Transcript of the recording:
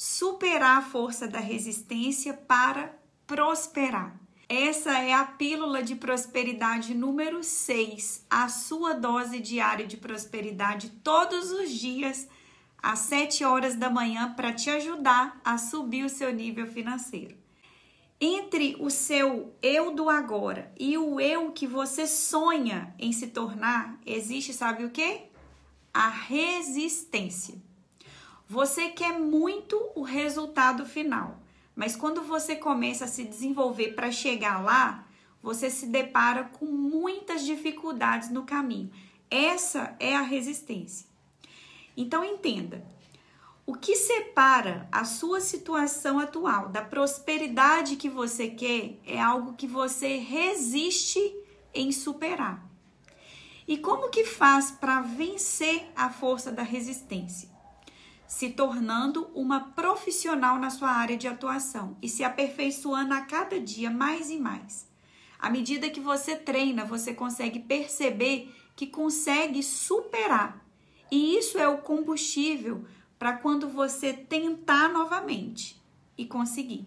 superar a força da resistência para prosperar. Essa é a pílula de prosperidade número 6, a sua dose diária de prosperidade todos os dias às 7 horas da manhã para te ajudar a subir o seu nível financeiro. Entre o seu eu do agora e o eu que você sonha em se tornar, existe, sabe o que? A resistência. Você quer muito o resultado final, mas quando você começa a se desenvolver para chegar lá, você se depara com muitas dificuldades no caminho. Essa é a resistência. Então entenda, o que separa a sua situação atual da prosperidade que você quer é algo que você resiste em superar. E como que faz para vencer a força da resistência? Se tornando uma profissional na sua área de atuação e se aperfeiçoando a cada dia mais e mais. À medida que você treina, você consegue perceber que consegue superar. E isso é o combustível para quando você tentar novamente e conseguir.